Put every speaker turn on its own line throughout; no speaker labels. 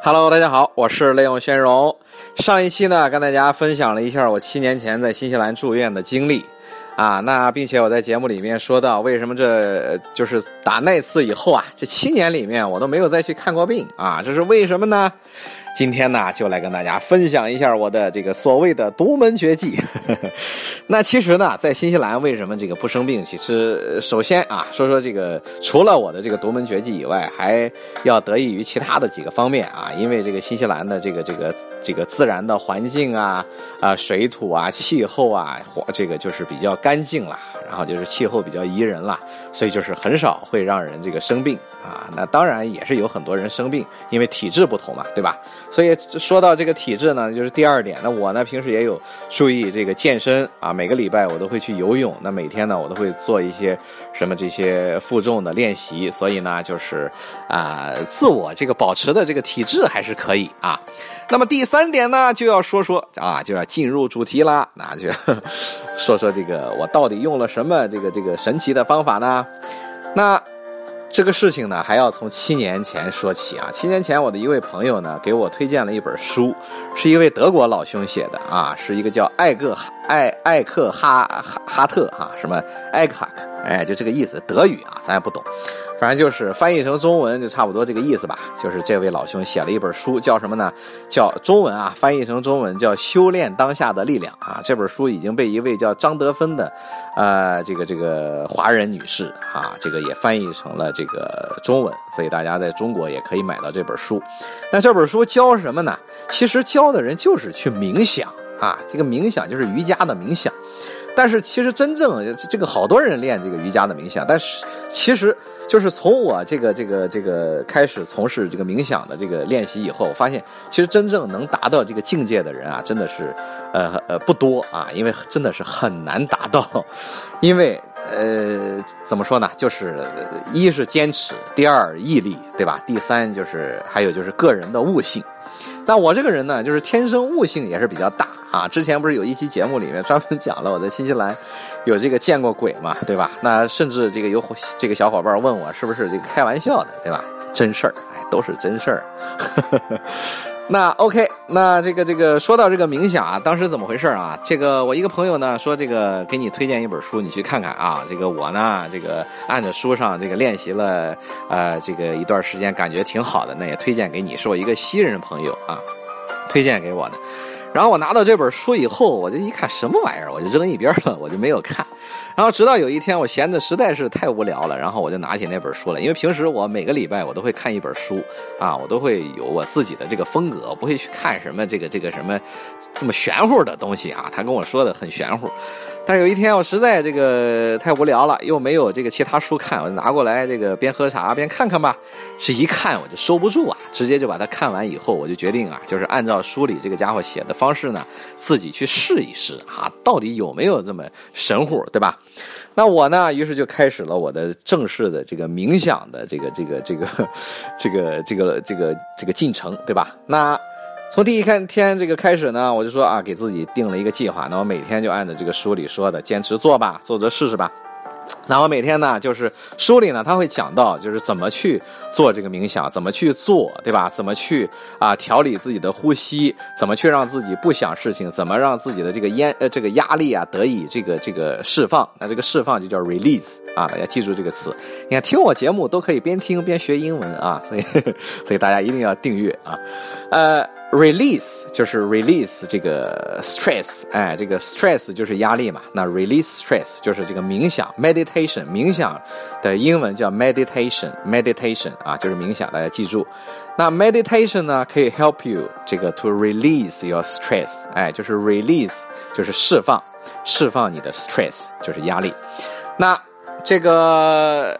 Hello，大家好，我是雷永轩荣。上一期呢，跟大家分享了一下我七年前在新西兰住院的经历啊。那并且我在节目里面说到，为什么这就是打那次以后啊，这七年里面我都没有再去看过病啊？这是为什么呢？今天呢，就来跟大家分享一下我的这个所谓的独门绝技。那其实呢，在新西兰为什么这个不生病？其实首先啊，说说这个除了我的这个独门绝技以外，还要得益于其他的几个方面啊。因为这个新西兰的这个这个这个自然的环境啊啊水土啊气候啊，这个就是比较干净了。然后就是气候比较宜人了，所以就是很少会让人这个生病啊。那当然也是有很多人生病，因为体质不同嘛，对吧？所以说到这个体质呢，就是第二点。那我呢平时也有注意这个健身啊，每个礼拜我都会去游泳。那每天呢我都会做一些什么这些负重的练习。所以呢就是啊，自我这个保持的这个体质还是可以啊。那么第三点呢，就要说说啊，就要进入主题啦。那就说说这个我到底用了什么这个这个神奇的方法呢？那这个事情呢，还要从七年前说起啊。七年前，我的一位朋友呢，给我推荐了一本书，是一位德国老兄写的啊，是一个叫艾克艾艾克哈哈哈特哈什么艾克哈克，哎，就这个意思，德语啊，咱也不懂。反正就是翻译成中文就差不多这个意思吧。就是这位老兄写了一本书，叫什么呢？叫中文啊，翻译成中文叫《修炼当下的力量》啊。这本书已经被一位叫张德芬的，呃，这个这个华人女士啊，这个也翻译成了这个中文，所以大家在中国也可以买到这本书。那这本书教什么呢？其实教的人就是去冥想啊，这个冥想就是瑜伽的冥想。但是其实真正这个好多人练这个瑜伽的冥想，但是其实就是从我这个这个这个开始从事这个冥想的这个练习以后，我发现其实真正能达到这个境界的人啊，真的是呃呃不多啊，因为真的是很难达到，因为呃怎么说呢，就是一是坚持，第二毅力，对吧？第三就是还有就是个人的悟性。那我这个人呢，就是天生悟性也是比较大啊。之前不是有一期节目里面专门讲了我在新西兰有这个见过鬼嘛，对吧？那甚至这个有这个小伙伴问我是不是这个开玩笑的，对吧？真事儿，哎，都是真事儿。那 OK，那这个这个说到这个冥想啊，当时怎么回事啊？这个我一个朋友呢说这个给你推荐一本书，你去看看啊。这个我呢这个按着书上这个练习了呃这个一段时间，感觉挺好的，那也推荐给你，是我一个西人朋友啊推荐给我的。然后我拿到这本书以后，我就一看什么玩意儿，我就扔一边了，我就没有看。然后直到有一天，我闲的实在是太无聊了，然后我就拿起那本书了。因为平时我每个礼拜我都会看一本书，啊，我都会有我自己的这个风格，不会去看什么这个这个什么这么玄乎的东西啊。他跟我说的很玄乎。但是有一天我实在这个太无聊了，又没有这个其他书看，我就拿过来这个边喝茶边看看吧。这一看我就收不住啊，直接就把它看完以后，我就决定啊，就是按照书里这个家伙写的方式呢，自己去试一试啊，到底有没有这么神乎，对吧？那我呢，于是就开始了我的正式的这个冥想的这个这个这个这个这个这个这个进程，对吧？那。从第一天这个开始呢，我就说啊，给自己定了一个计划，那我每天就按照这个书里说的坚持做吧，做着试试吧。那我每天呢，就是书里呢，他会讲到，就是怎么去做这个冥想，怎么去做，对吧？怎么去啊调理自己的呼吸，怎么去让自己不想事情，怎么让自己的这个烟呃这个压力啊得以这个这个释放。那这个释放就叫 release 啊，大家记住这个词。你看听我节目都可以边听边学英文啊，所以 所以大家一定要订阅啊，呃。Release 就是 release 这个 stress，哎，这个 stress 就是压力嘛。那 release stress 就是这个冥想 meditation，冥想的英文叫 meditation，meditation 啊，就是冥想，大家记住。那 meditation 呢，可以 help you 这个 to release your stress，哎，就是 release 就是释放，释放你的 stress 就是压力。那这个。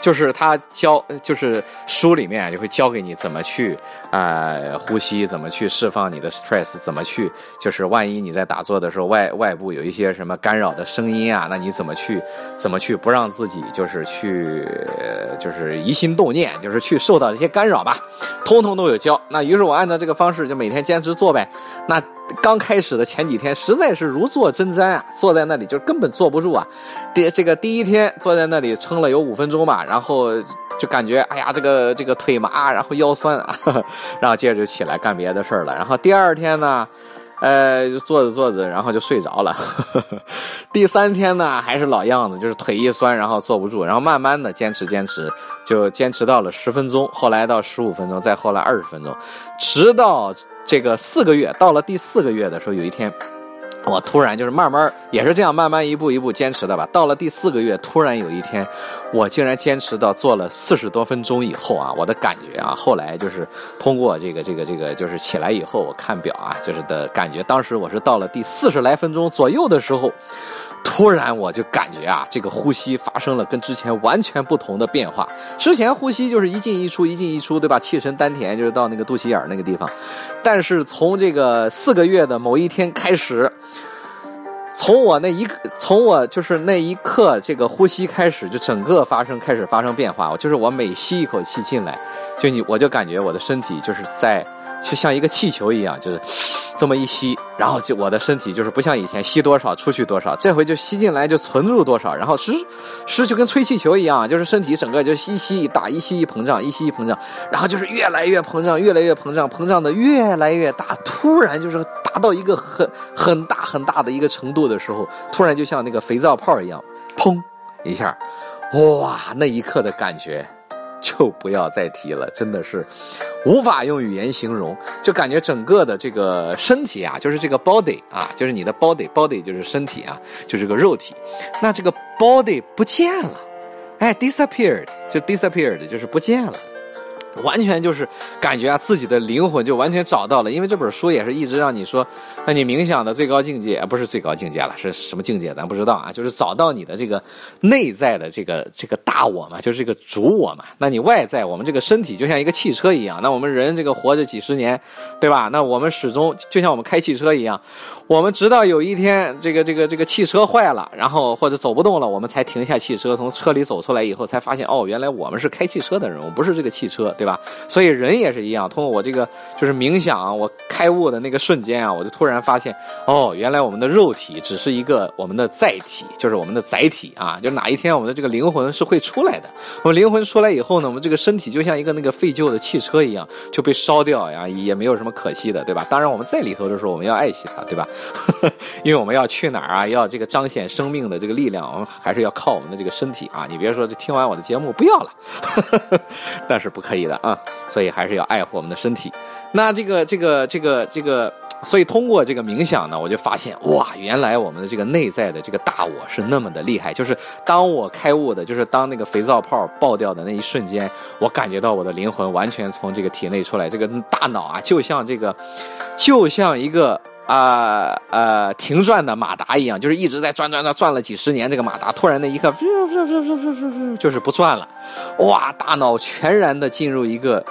就是他教，就是书里面就会教给你怎么去，呃，呼吸，怎么去释放你的 stress，怎么去，就是万一你在打坐的时候外外部有一些什么干扰的声音啊，那你怎么去，怎么去不让自己就是去，就是疑心动念，就是去受到这些干扰吧，通通都有教。那于是我按照这个方式就每天坚持做呗。那刚开始的前几天实在是如坐针毡啊，坐在那里就根本坐不住啊。第这个第一天坐在那里撑了有五分钟吧，然后就感觉哎呀，这个这个腿麻，然后腰酸啊，然后接着就起来干别的事儿了。然后第二天呢，呃，就坐着坐着，然后就睡着了。第三天呢，还是老样子，就是腿一酸，然后坐不住，然后慢慢的坚持坚持，就坚持到了十分钟，后来到十五分钟，再后来二十分钟，直到这个四个月，到了第四个月的时候，有一天。我突然就是慢慢也是这样慢慢一步一步坚持的吧。到了第四个月，突然有一天，我竟然坚持到做了四十多分钟以后啊，我的感觉啊，后来就是通过这个这个这个，就是起来以后我看表啊，就是的感觉。当时我是到了第四十来分钟左右的时候，突然我就感觉啊，这个呼吸发生了跟之前完全不同的变化。之前呼吸就是一进一出，一进一出，对吧？气沉丹田，就是到那个肚脐眼那个地方。但是从这个四个月的某一天开始。从我那一从我就是那一刻，这个呼吸开始，就整个发生开始发生变化。就是我每吸一口气进来，就你我就感觉我的身体就是在。就像一个气球一样，就是 这么一吸，然后就我的身体就是不像以前吸多少出去多少，这回就吸进来就存住多少，然后是是就跟吹气球一样，就是身体整个就一吸一大，一吸一膨胀，一吸一膨胀，然后就是越来越膨胀，越来越膨胀，膨胀的越来越大，突然就是达到一个很很大很大的一个程度的时候，突然就像那个肥皂泡一样，砰一下，哇，那一刻的感觉。就不要再提了，真的是无法用语言形容，就感觉整个的这个身体啊，就是这个 body 啊，就是你的 body，body 就是身体啊，就是个肉体，那这个 body 不见了，哎，disappeared 就 disappeared 就是不见了。完全就是感觉啊，自己的灵魂就完全找到了，因为这本书也是一直让你说，那你冥想的最高境界不是最高境界了，是什么境界咱不知道啊，就是找到你的这个内在的这个这个大我嘛，就是这个主我嘛。那你外在我们这个身体就像一个汽车一样，那我们人这个活着几十年，对吧？那我们始终就像我们开汽车一样。我们直到有一天，这个这个这个汽车坏了，然后或者走不动了，我们才停下汽车，从车里走出来以后，才发现哦，原来我们是开汽车的人，我不是这个汽车，对吧？所以人也是一样，通过我这个就是冥想，我开悟的那个瞬间啊，我就突然发现哦，原来我们的肉体只是一个我们的载体，就是我们的载体啊，就哪一天我们的这个灵魂是会出来的。我们灵魂出来以后呢，我们这个身体就像一个那个废旧的汽车一样，就被烧掉呀，也没有什么可惜的，对吧？当然我们在里头的时候，我们要爱惜它，对吧？因为我们要去哪儿啊？要这个彰显生命的这个力量，我们还是要靠我们的这个身体啊！你别说，这听完我的节目不要了，但是不可以的啊！所以还是要爱护我们的身体。那这个这个这个这个，所以通过这个冥想呢，我就发现哇，原来我们的这个内在的这个大我是那么的厉害。就是当我开悟的，就是当那个肥皂泡爆掉的那一瞬间，我感觉到我的灵魂完全从这个体内出来，这个大脑啊，就像这个，就像一个。啊呃，停转的马达一样，就是一直在转转转，转了几十年。这个马达突然那一刻，就是不转了。哇，大脑全然的进入一个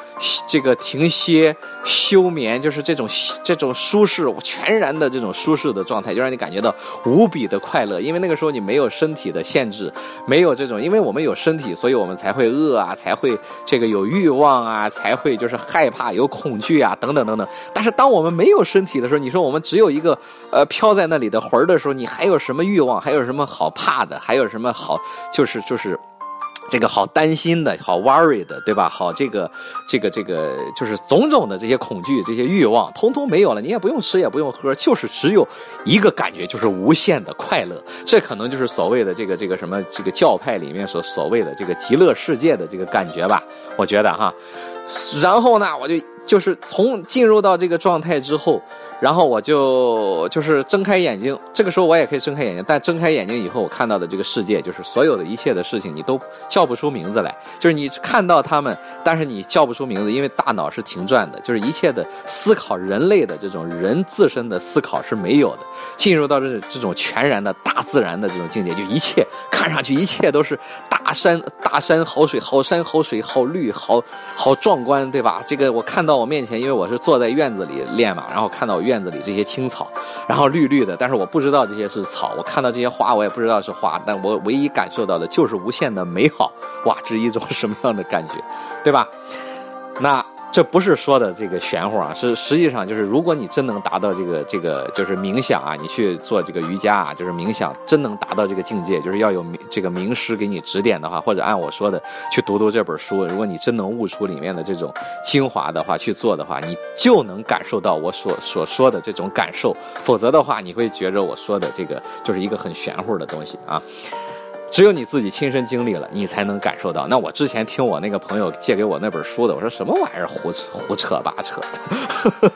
这个停歇休眠，就是这种这种舒适，全然的这种舒适的状态，就让你感觉到无比的快乐。因为那个时候你没有身体的限制，没有这种，因为我们有身体，所以我们才会饿啊，才会这个有欲望啊，才会就是害怕、有恐惧啊，等等等等。但是当我们没有身体的时候，你说我们。只有一个，呃，飘在那里的魂儿的时候，你还有什么欲望？还有什么好怕的？还有什么好，就是就是，这个好担心的，好 worry 的，对吧？好，这个这个这个，就是种种的这些恐惧、这些欲望，通通没有了。你也不用吃，也不用喝，就是只有一个感觉，就是无限的快乐。这可能就是所谓的这个这个什么这个教派里面所所谓的这个极乐世界的这个感觉吧？我觉得哈。然后呢，我就就是从进入到这个状态之后。然后我就就是睁开眼睛，这个时候我也可以睁开眼睛，但睁开眼睛以后，我看到的这个世界就是所有的一切的事情，你都叫不出名字来。就是你看到他们，但是你叫不出名字，因为大脑是停转的，就是一切的思考，人类的这种人自身的思考是没有的。进入到这这种全然的大自然的这种境界，就一切看上去一切都是大山大山好水好山好水好绿好好壮观，对吧？这个我看到我面前，因为我是坐在院子里练嘛，然后看到。院子里这些青草，然后绿绿的，但是我不知道这些是草。我看到这些花，我也不知道是花，但我唯一感受到的就是无限的美好。哇，这是一种 什么样的感觉，对吧？那这不是说的这个玄乎啊，是实际上就是，如果你真能达到这个这个就是冥想啊，你去做这个瑜伽啊，就是冥想，真能达到这个境界，就是要有这个名师给你指点的话，或者按我说的去读读这本书，如果你真能悟出里面的这种精华的话，去做的话，你就能感受到我所所说的这种感受，否则的话，你会觉着我说的这个就是一个很玄乎的东西啊。只有你自己亲身经历了，你才能感受到。那我之前听我那个朋友借给我那本书的，我说什么玩意儿，胡胡扯八扯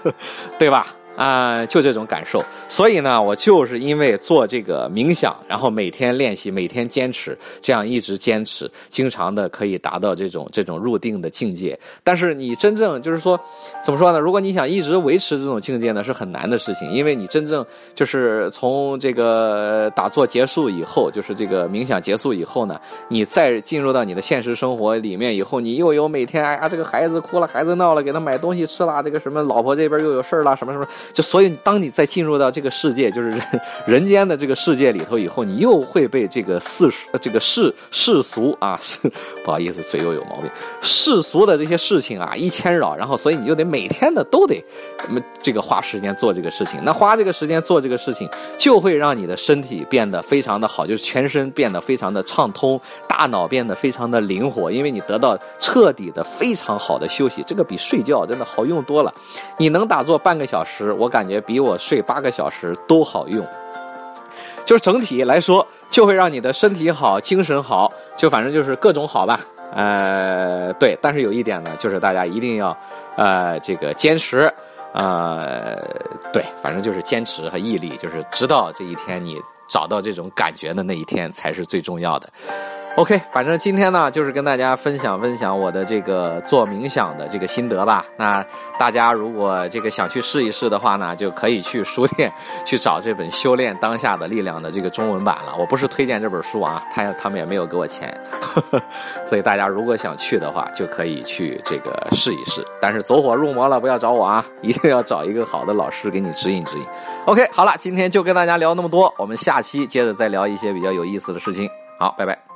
的，对吧？啊，就这种感受，所以呢，我就是因为做这个冥想，然后每天练习，每天坚持，这样一直坚持，经常的可以达到这种这种入定的境界。但是你真正就是说，怎么说呢？如果你想一直维持这种境界呢，是很难的事情，因为你真正就是从这个打坐结束以后，就是这个冥想结束以后呢，你再进入到你的现实生活里面以后，你又有每天哎呀，这个孩子哭了，孩子闹了，给他买东西吃了，这个什么老婆这边又有事儿了，什么什么。就所以，当你再进入到这个世界，就是人 人间的这个世界里头以后，你又会被这个世、这个世世俗啊，不好意思，嘴又有毛病，世俗的这些事情啊一牵扰，然后所以你就得每天的都得，这个花时间做这个事情。那花这个时间做这个事情，就会让你的身体变得非常的好，就是全身变得非常的畅通，大脑变得非常的灵活，因为你得到彻底的非常好的休息，这个比睡觉真的好用多了。你能打坐半个小时。我感觉比我睡八个小时都好用，就是整体来说，就会让你的身体好，精神好，就反正就是各种好吧。呃，对，但是有一点呢，就是大家一定要，呃，这个坚持，呃，对，反正就是坚持和毅力，就是直到这一天你找到这种感觉的那一天才是最重要的。OK，反正今天呢，就是跟大家分享分享我的这个做冥想的这个心得吧。那大家如果这个想去试一试的话呢，就可以去书店去找这本《修炼当下的力量》的这个中文版了。我不是推荐这本书啊，他他们也没有给我钱，所以大家如果想去的话，就可以去这个试一试。但是走火入魔了，不要找我啊，一定要找一个好的老师给你指引指引。OK，好了，今天就跟大家聊那么多，我们下期接着再聊一些比较有意思的事情。好，拜拜。